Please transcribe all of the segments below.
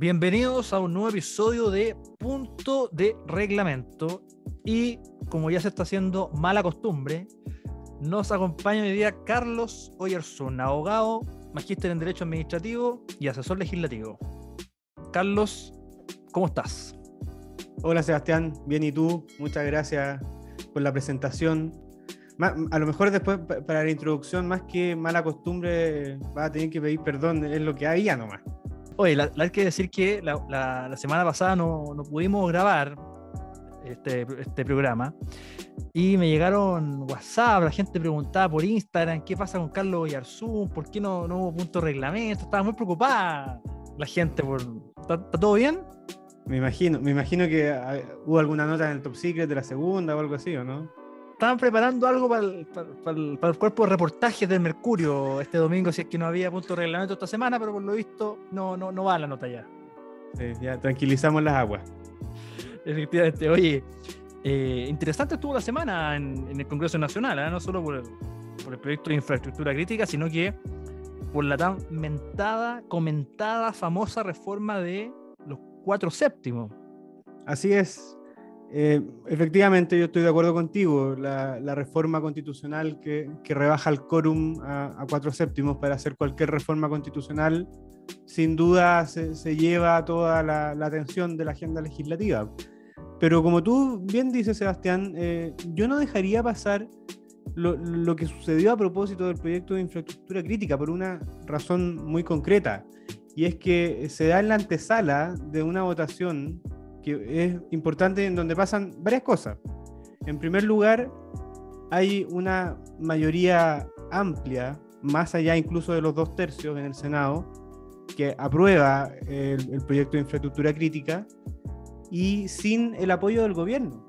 Bienvenidos a un nuevo episodio de Punto de Reglamento. Y como ya se está haciendo mala costumbre, nos acompaña hoy día Carlos Oyerson, abogado, magíster en Derecho Administrativo y asesor legislativo. Carlos, ¿cómo estás? Hola Sebastián, bien y tú, muchas gracias por la presentación. A lo mejor después para la introducción, más que mala costumbre, va a tener que pedir perdón, es lo que había nomás. Oye, la, hay que decir que la, semana pasada no, pudimos grabar este, este programa y me llegaron WhatsApp, la gente preguntaba por Instagram qué pasa con Carlos Yarzún, por qué no, hubo punto de reglamento, estaba muy preocupada la gente. Por, ¿está, todo bien? Me imagino, me imagino que ah, hubo alguna nota en el Top Secret de la segunda o algo así, ¿o no? Estaban preparando algo para el, cuerpo de reportajes del Mercurio este domingo, si es que no había punto de reglamento esta semana, pero por lo visto no, no, no va la nota ya. ya tranquilizamos las aguas. Efectivamente, oye, eh, interesante estuvo la semana en, el Congreso Nacional, ¿eh? no solo por el, por el proyecto de infraestructura crítica, sino que por la tan mentada, comentada, famosa reforma de los cuatro séptimos. Así es, eh, efectivamente, yo estoy de acuerdo contigo. La, reforma constitucional que, rebaja el quórum a, cuatro séptimos para hacer cualquier reforma constitucional, sin duda se, lleva toda la, atención de la agenda legislativa. Pero como tú bien dices, Sebastián, eh, yo no dejaría pasar lo, lo, que sucedió a propósito del proyecto de infraestructura crítica por una razón muy concreta. Y es que se da en la antesala de una votación es importante en donde pasan varias cosas. En primer lugar, hay una mayoría amplia, más allá incluso de los dos tercios en el Senado, que aprueba el, proyecto de infraestructura crítica y sin el apoyo del gobierno.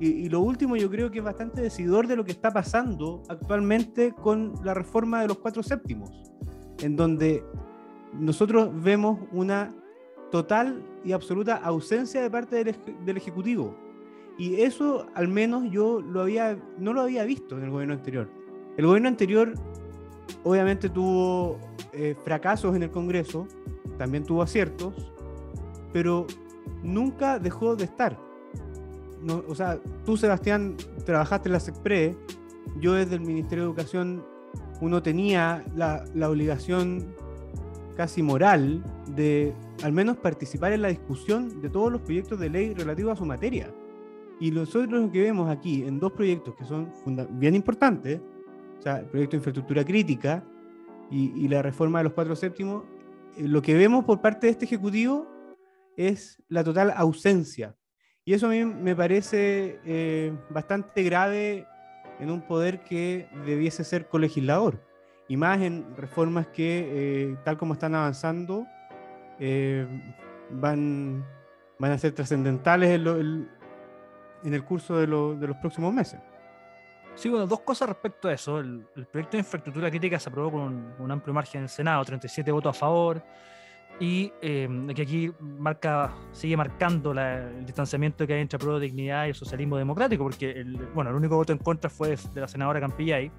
Y, y, lo último yo creo que es bastante decidor de lo que está pasando actualmente con la reforma de los cuatro séptimos, en donde nosotros vemos una total y absoluta ausencia de parte del, Ejecutivo. Y eso al menos yo había, no lo había visto en el gobierno anterior. El gobierno anterior obviamente tuvo eh, fracasos en el Congreso, también tuvo aciertos, pero nunca dejó de estar. O sea, tú Sebastián trabajaste en la SECPRE, yo desde el Ministerio de Educación uno tenía la obligación casi moral de al menos participar en la discusión de todos los proyectos de ley relativos a su materia. Y nosotros lo que vemos aquí en dos proyectos que son bien importantes, o sea, el proyecto de infraestructura crítica y, la reforma de los cuatro séptimos, eh, lo que vemos por parte de este Ejecutivo es la total ausencia. Y eso a mí me parece eh, bastante grave en un poder que debiese ser colegislador y más en reformas que, eh, tal como están avanzando, eh, van, van a ser trascendentales en, en, el curso de, de, los próximos meses. Sí, bueno, dos cosas respecto a eso. El, proyecto de infraestructura crítica se aprobó con un, amplio margen en el Senado, 37 votos a favor, y eh, que aquí marca, sigue marcando el distanciamiento que hay entre Pro Dignidad y el socialismo democrático, porque el, bueno, el único voto en contra fue de la senadora Campillay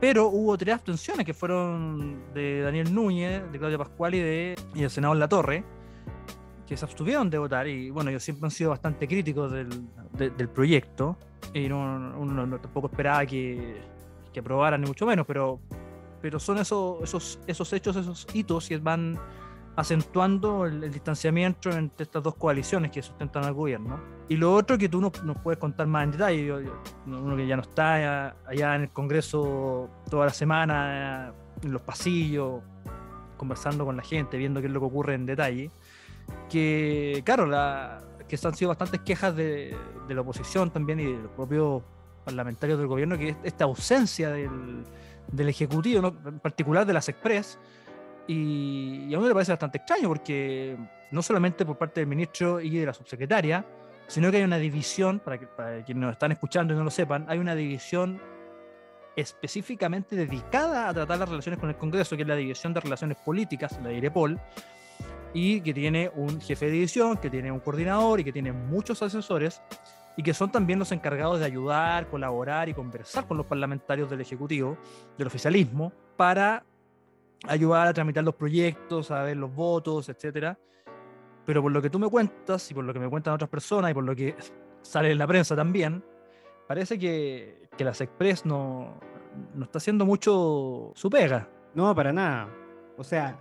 pero hubo tres abstenciones que fueron de Daniel Núñez, de Claudia Pascual y, de, y el senador La Torre, que se abstuvieron de votar. Y bueno, yo siempre han sido bastante críticos del, del proyecto y no, uno tampoco esperaba que, que aprobaran, ni mucho menos, pero, pero son esos, esos, esos hechos, esos hitos que van acentuando el, distanciamiento entre estas dos coaliciones que sustentan al gobierno. Y lo otro que tú nos, puedes contar más en detalle, uno que ya no está allá en el Congreso toda la semana, en los pasillos, conversando con la gente, viendo qué es lo que ocurre en detalle, que claro, la, que han sido bastantes quejas de, de la oposición también y de los propios parlamentarios del gobierno, que esta ausencia del, del Ejecutivo, en particular de las Express, y, a uno le parece bastante extraño porque no solamente por parte del ministro y de la subsecretaria, sino que hay una división, para, que, para quienes nos están escuchando y no lo sepan, hay una división específicamente dedicada a tratar las relaciones con el Congreso, que es la División de Relaciones Políticas, la DIREPOL, y que tiene un jefe de división, que tiene un coordinador y que tiene muchos asesores, y que son también los encargados de ayudar, colaborar y conversar con los parlamentarios del Ejecutivo, del oficialismo, para ayudar a tramitar los proyectos, a ver los votos, etcétera. Pero por lo que tú me cuentas y por lo que me cuentan otras personas y por lo que sale en la prensa también, parece que, que las Express no, no está haciendo mucho su pega. No, para nada. O sea,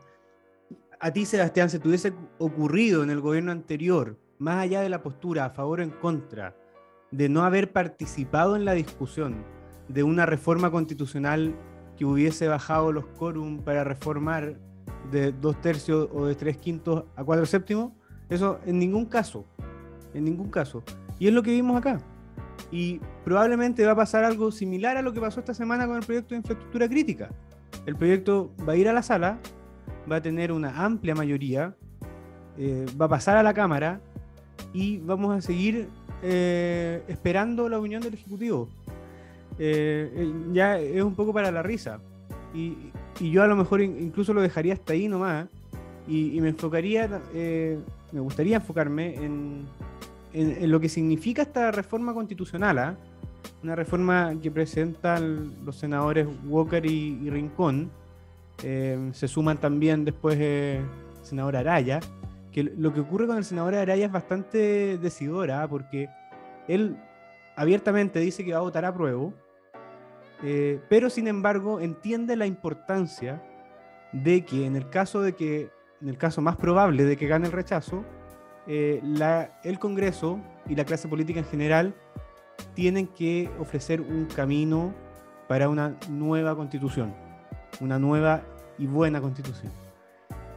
a ti, Sebastián, se te hubiese ocurrido en el gobierno anterior, más allá de la postura a favor o en contra, de no haber participado en la discusión de una reforma constitucional que hubiese bajado los quórum para reformar de dos tercios o de tres quintos a cuatro séptimos, eso en ningún caso, en ningún caso. Y es lo que vimos acá. Y probablemente va a pasar algo similar a lo que pasó esta semana con el proyecto de infraestructura crítica. El proyecto va a ir a la sala, va a tener una amplia mayoría, eh, va a pasar a la Cámara y vamos a seguir eh, esperando la opinión del Ejecutivo. Eh, eh, ya es un poco para la risa. Y, yo a lo mejor incluso lo dejaría hasta ahí nomás. Y, me enfocaría, eh, me gustaría enfocarme en, en, lo que significa esta reforma constitucional. ¿ah? Una reforma que presentan los senadores Walker y, Rincón. se suman también después el senador Araya. Que lo que ocurre con el senador Araya es bastante decidora, ¿ah? porque él abiertamente dice que va a votar a prueba, eh, pero sin embargo entiende la importancia de que en el caso de que, en el caso más probable de que gane el rechazo, eh, el Congreso y la clase política en general tienen que ofrecer un camino para una nueva constitución, una nueva y buena constitución.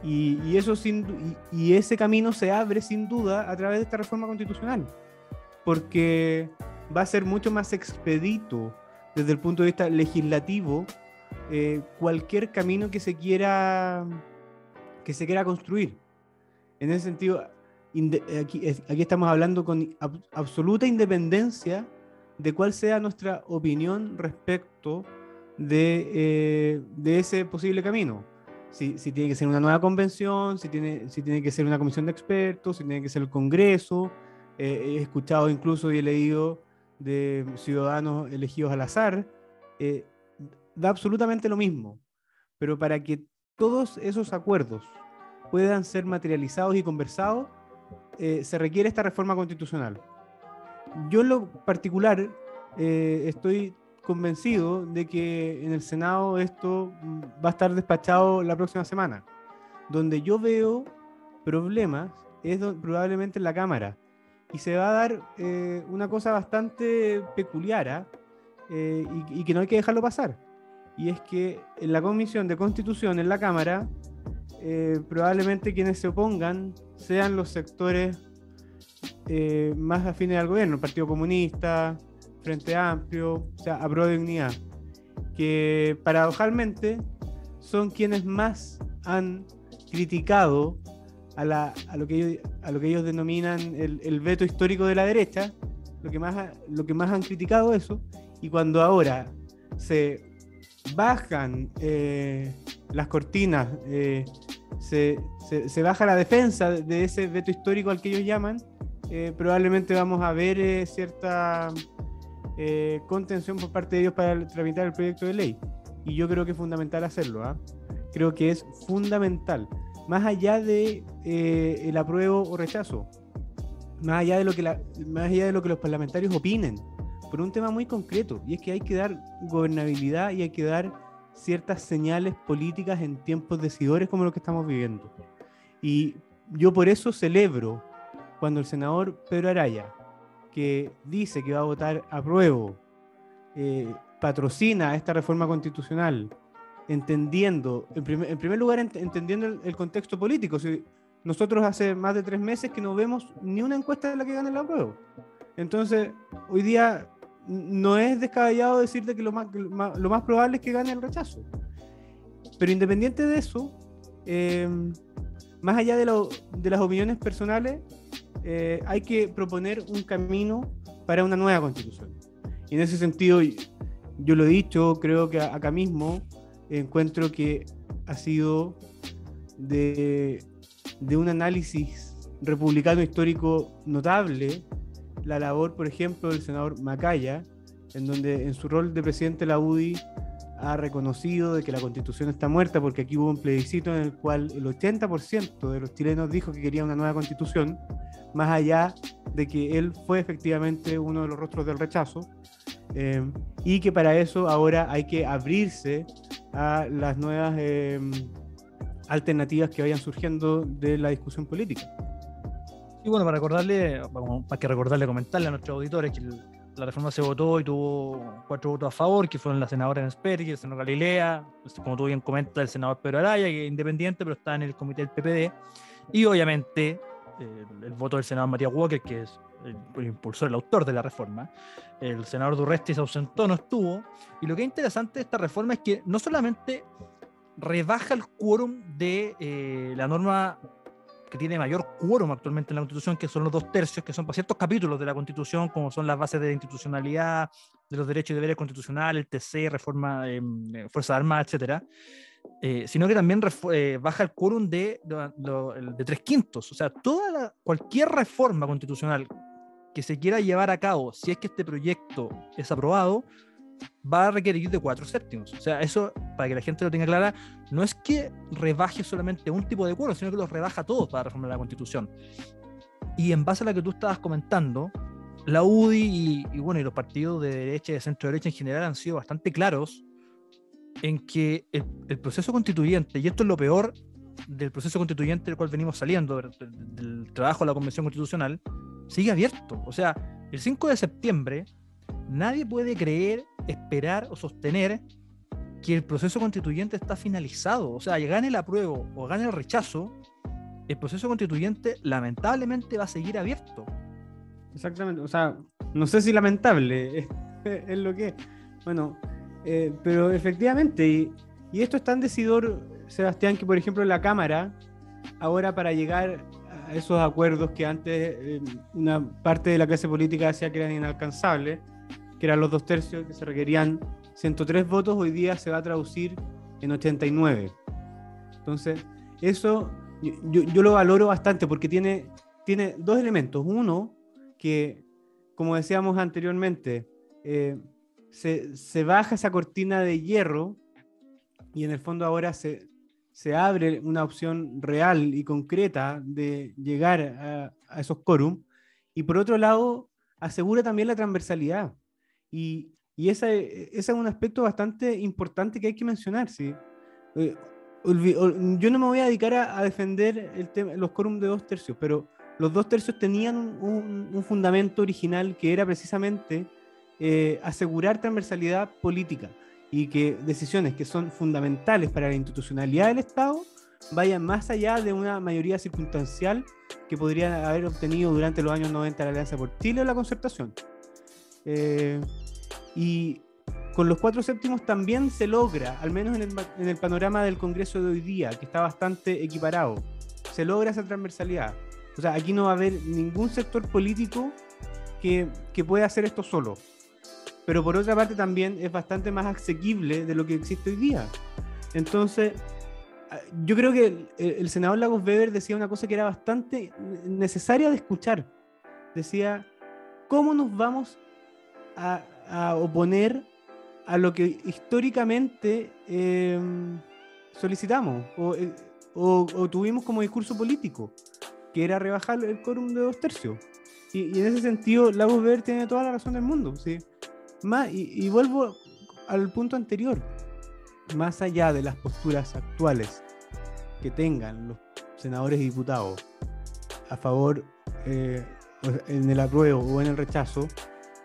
Y, eso sin, y ese camino se abre sin duda a través de esta reforma constitucional, porque va a ser mucho más expedito desde el punto de vista legislativo eh, cualquier camino que se quiera que se quiera construir. En ese sentido, aquí, estamos hablando con absoluta independencia de cuál sea nuestra opinión respecto de, eh, de ese posible camino. Si, si, tiene que ser una nueva convención, si tiene, si tiene que ser una comisión de expertos, si tiene que ser el Congreso. Eh, he escuchado incluso y he leído de ciudadanos elegidos al azar, eh, da absolutamente lo mismo. Pero para que todos esos acuerdos puedan ser materializados y conversados, eh, se requiere esta reforma constitucional. Yo en lo particular eh, estoy convencido de que en el Senado esto va a estar despachado la próxima semana. Donde yo veo problemas es probablemente en la Cámara y se va a dar eh, una cosa bastante peculiar ¿ah? eh, y, que no hay que dejarlo pasar. Y es que en la Comisión de Constitución, en la Cámara, eh, probablemente quienes se opongan sean los sectores más afines al gobierno, el Partido Comunista, Frente Amplio, o sea, Apro Dignidad, que paradojalmente son quienes más han criticado a, lo, que ellos, denominan el, veto histórico de la derecha, lo que, más, han criticado eso, y cuando ahora se bajan eh, las cortinas, eh, se, se, baja la defensa de ese veto histórico al que ellos llaman, eh, probablemente vamos a ver cierta contención por parte de ellos para tramitar el proyecto de ley. y yo creo que es fundamental hacerlo. ¿ah? Creo que es fundamental. Más allá de eh, el apruebo o rechazo, más allá de lo que la, más allá de lo que los parlamentarios opinen, por un tema muy concreto, y es que hay que dar gobernabilidad y hay que dar ciertas señales políticas en tiempos decidores como los que estamos viviendo. Y yo por eso celebro cuando el senador Pedro Araya, que dice que va a votar a prueba, eh, patrocina esta reforma constitucional, entendiendo, en, primer, lugar, entendiendo el, contexto político. Si nosotros hace más de tres meses que no vemos ni una encuesta de la que gane la prueba. Entonces, hoy día no es descabellado decirte que lo más, lo más probable es que gane el rechazo. Pero independiente de eso, em, más allá de, de, las opiniones personales, eh, hay que proponer un camino para una nueva constitución. Y en ese sentido, yo lo he dicho, creo que acá mismo encuentro que ha sido de, de un análisis republicano histórico notable la labor, por ejemplo, del senador Macaya, en donde en su rol de presidente de la UDI ha reconocido de que la constitución está muerta porque aquí hubo un plebiscito en el cual el 80% de los chilenos dijo que quería una nueva constitución, más allá de que él fue efectivamente uno de los rostros del rechazo, eh, y que para eso ahora hay que abrirse a las nuevas eh, alternativas que vayan surgiendo de la discusión política. Y bueno, para recordarle, para que recordarle, comentarle a nuestros auditores que la reforma se votó y tuvo cuatro votos a favor, que fueron la senadora y el senador Galilea, pues, como tú bien comentas, el senador Pedro Araya, que es independiente, pero está en el comité del PPD, y obviamente eh, el voto del senador Matías Walker, que es el, el autor de la reforma. El senador Durresti se ausentó, no estuvo. Y lo que es interesante de esta reforma es que no solamente rebaja el quórum de eh, la norma que tiene mayor quórum actualmente en la Constitución, que son los dos tercios, que son para ciertos capítulos de la Constitución, como son las bases de la institucionalidad, de los derechos y deberes constitucionales, el TC, reforma, eh, Fuerzas Armadas, etcétera, eh, sino que también eh, baja el quórum de, de, tres quintos. O sea, toda cualquier reforma constitucional que se quiera llevar a cabo, si es que este proyecto es aprobado, va a requerir de cuatro séptimos. O sea, eso, para que la gente lo tenga clara, no es que rebaje solamente un tipo de quórum, sino que los rebaja todos para reformar la constitución. Y en base a lo que tú estabas comentando, la UDI y, bueno, y los partidos de derecha y de centro derecha en general han sido bastante claros en que el, proceso constituyente, y esto es lo peor del proceso constituyente del cual venimos saliendo, del, trabajo de la Convención Constitucional, sigue abierto. O sea, el 5 de septiembre nadie puede creer, esperar o sostener que el proceso constituyente está finalizado. O sea, gane el apruebo o gane el rechazo, el proceso constituyente lamentablemente va a seguir abierto. Exactamente, o sea, no sé si lamentable es, lo que Bueno, eh, pero efectivamente, y, esto es tan decidor, Sebastián, que por ejemplo la Cámara, ahora para llegar esos acuerdos que antes eh, una parte de la clase política decía que eran inalcanzables, que eran los dos tercios que se requerían 103 votos, hoy día se va a traducir en 89. Entonces, eso yo, lo valoro bastante porque tiene, tiene dos elementos. Uno, que, como decíamos anteriormente, eh, se, baja esa cortina de hierro y en el fondo ahora se, se abre una opción real y concreta de llegar a, esos quórum. Y por otro lado, asegura también la transversalidad. Y, y ese, es un aspecto bastante importante que hay que mencionar. ¿sí? Eh, yo no me voy a dedicar a, defender el tema, los quórum de dos tercios, pero los dos tercios tenían un, un fundamento original que era precisamente eh, asegurar transversalidad política y que decisiones que son fundamentales para la institucionalidad del Estado vayan más allá de una mayoría circunstancial que podrían haber obtenido durante los años 90 la Alianza por Chile o la concertación. Eh, y con los cuatro séptimos también se logra, al menos en el, en el, panorama del Congreso de hoy día, que está bastante equiparado, se logra esa transversalidad. O sea, aquí no va a haber ningún sector político que, que pueda hacer esto solo pero por otra parte también es bastante más asequible de lo que existe hoy día. Entonces, ah, yo creo que el, senador Lagos Weber decía una cosa que era bastante necesaria de escuchar. Decía, ¿cómo nos vamos a, oponer a lo que históricamente eh, solicitamos o, eh, o, o, tuvimos como discurso político, que era rebajar el quórum de dos tercios. Y, y en ese sentido, Lagos Ver tiene toda la razón del mundo. ¿sí? Y, vuelvo al punto anterior, más allá de las posturas actuales que tengan los senadores y diputados a favor eh, en el apruebo o en el rechazo,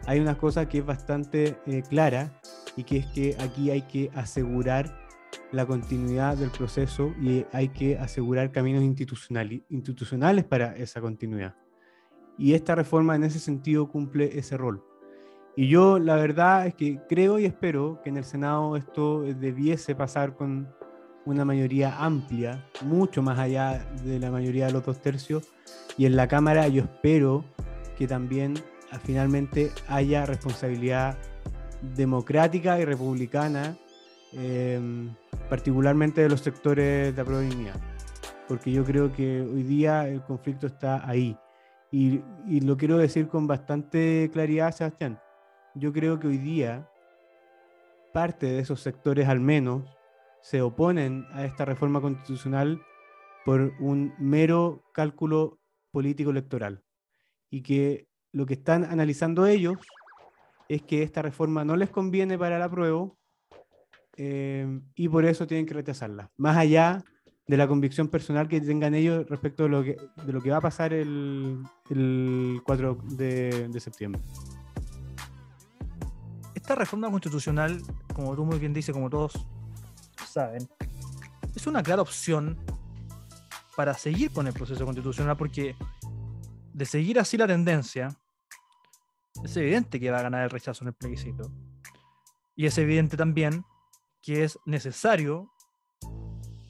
hay una cosa que es bastante eh, clara y que es que aquí hay que asegurar la continuidad del proceso y hay que asegurar caminos institucionales para esa continuidad. Y esta reforma en ese sentido cumple ese rol. Y yo la verdad es que creo y espero que en el Senado esto debiese pasar con una mayoría amplia, mucho más allá de la mayoría de los dos tercios. Y en la Cámara yo espero que también ah, finalmente haya responsabilidad democrática y republicana, eh, particularmente de los sectores de aprobación. Porque yo creo que hoy día el conflicto está ahí. Y, y lo quiero decir con bastante claridad, Sebastián. Yo creo que hoy día parte de esos sectores al menos se oponen a esta reforma constitucional por un mero cálculo político electoral. Y que lo que están analizando ellos es que esta reforma no les conviene para el apruebo eh, y por eso tienen que rechazarla, más allá de la convicción personal que tengan ellos respecto de lo que, de lo que va a pasar el, el 4 de, de septiembre esta reforma constitucional, como tú muy bien dices, como todos saben, es una clara opción para seguir con el proceso constitucional porque de seguir así la tendencia, es evidente que va a ganar el rechazo en el plebiscito. Y es evidente también que es necesario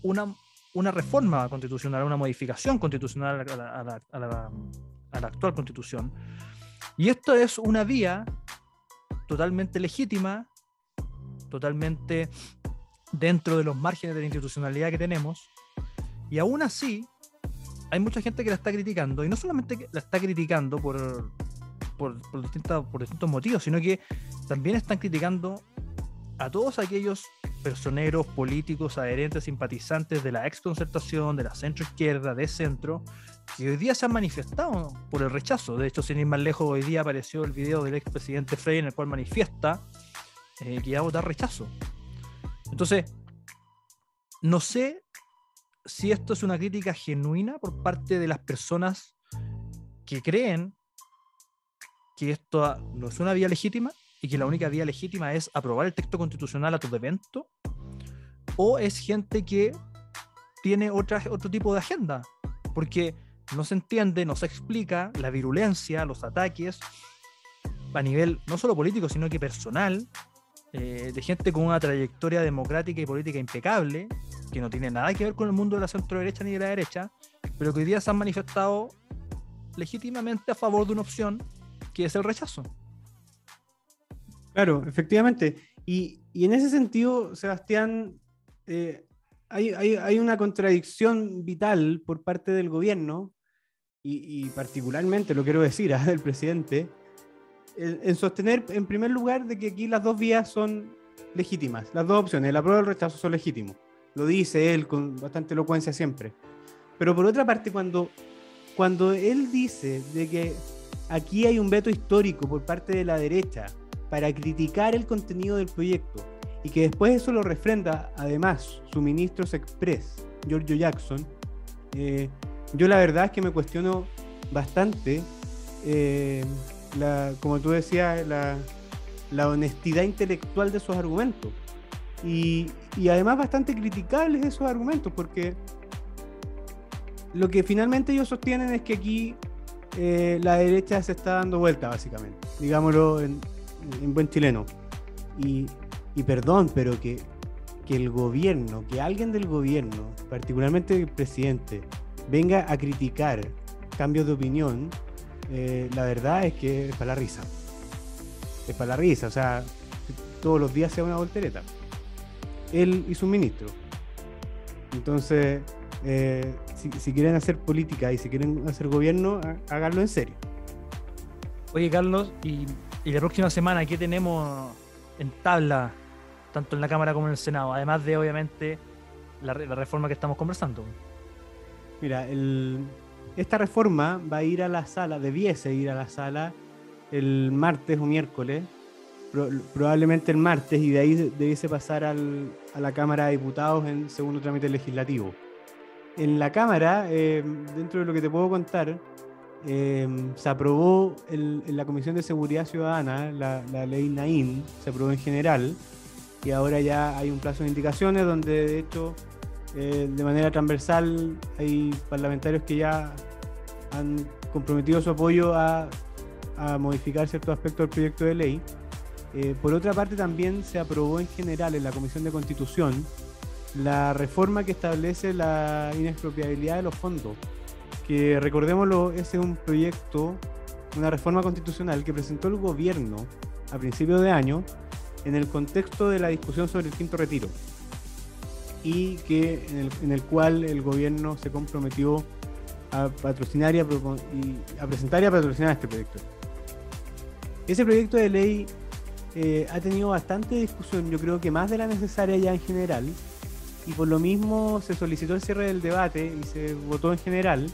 una, una reforma constitucional, una modificación constitucional a la, a la, actual constitución. Y esto es una vía totalmente legítima, totalmente dentro de los márgenes de la institucionalidad que tenemos, y aún así hay mucha gente que la está criticando, y no solamente la está criticando por, por, por, distintos, por distintos motivos, sino que también están criticando a todos aquellos personeros, políticos, adherentes, simpatizantes de la exconcertación, de la centro izquierda, de centro, que hoy día se han manifestado por el rechazo. De hecho, sin ir más lejos, hoy día apareció el video del expresidente Frey en el cual manifiesta eh, que iba a votar rechazo. Entonces, no sé si esto es una crítica genuina por parte de las personas que creen que esto no es una vía legítima y que la única vía legítima es aprobar el texto constitucional a todo evento, o es gente que tiene otra, otro tipo de agenda, porque no se entiende, no se explica la virulencia, los ataques a nivel no solo político, sino que personal, eh, de gente con una trayectoria democrática y política impecable, que no tiene nada que ver con el mundo de la centro derecha ni de la derecha, pero que hoy día se han manifestado legítimamente a favor de una opción que es el rechazo. Claro, efectivamente. Y, y en ese sentido, Sebastián, eh, hay, hay, hay, una contradicción vital por parte del gobierno, y, y particularmente, lo quiero decir, ¿eh? del presidente, en, en, sostener, en primer lugar, de que aquí las dos vías son legítimas, las dos opciones, el apruebo y el rechazo son legítimos. Lo dice él con bastante elocuencia siempre. Pero por otra parte, cuando, cuando él dice de que aquí hay un veto histórico por parte de la derecha, para criticar el contenido del proyecto y que después eso lo refrenda además su ministro Express, Giorgio Jackson, eh, yo la verdad es que me cuestiono bastante, eh, la, como tú decías, la, honestidad intelectual de esos argumentos. Y, y además bastante criticables esos argumentos, porque lo que finalmente ellos sostienen es que aquí eh, la derecha se está dando vuelta, básicamente, digámoslo en, en buen chileno. Y, y perdón, pero que, que, el gobierno, que alguien del gobierno, particularmente el presidente, venga a criticar cambios de opinión, eh, la verdad es que es para la risa. Es para la risa, o sea, todos los días sea una voltereta. Él y su ministro. Entonces, eh, si, si, quieren hacer política y si quieren hacer gobierno, háganlo en serio. Oye, Carlos, y y la próxima semana, ¿qué tenemos en tabla tanto en la Cámara como en el Senado, además de obviamente la, la reforma que estamos conversando. Mira, el, esta reforma va a ir a la sala, debiese ir a la sala el martes o miércoles, pro- probablemente el martes, y de ahí debiese pasar al- a la Cámara de Diputados en segundo trámite legislativo. En la Cámara, eh, dentro de lo que te puedo contar, eh, se aprobó en la Comisión de Seguridad Ciudadana la, la ley NAIN, se aprobó en general, y ahora ya hay un plazo de indicaciones donde de hecho eh, de manera transversal hay parlamentarios que ya han comprometido su apoyo a, modificar ciertos aspectos del proyecto de ley. Eh, por otra parte, también se aprobó en general en la Comisión de Constitución la reforma que establece la inexpropiabilidad de los fondos, que recordémoslo, ese es un proyecto, una reforma constitucional que presentó el gobierno a principios de año en el contexto de la discusión sobre el quinto retiro y que en el, en el cual el gobierno se comprometió a patrocinar y a, y a presentar y a patrocinar este proyecto. Ese proyecto de ley eh, ha tenido bastante discusión, yo creo que más de la necesaria ya en general, y por lo mismo se solicitó el cierre del debate y se votó en general,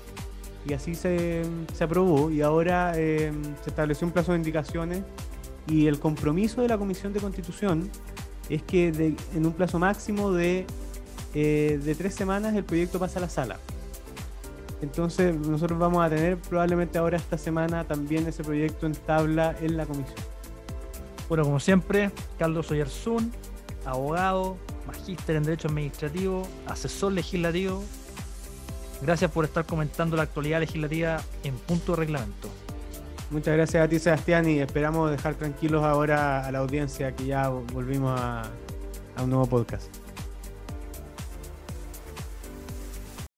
y así se, se aprobó, y ahora eh, se estableció un plazo de indicaciones, y el compromiso de la Comisión de Constitución es que en un plazo máximo de, eh, de tres semanas el proyecto pasa a la sala. Entonces nosotros vamos a tener probablemente ahora esta semana también ese proyecto en tabla en la comisión. Bueno, como siempre, Carlos Oyarzún, abogado, magíster en Derecho Administrativo, asesor legislativo. Gracias por estar comentando la actualidad legislativa en punto de reglamento. Muchas gracias a ti Sebastián y esperamos dejar tranquilos ahora a la audiencia que ya volvimos a, a un nuevo podcast.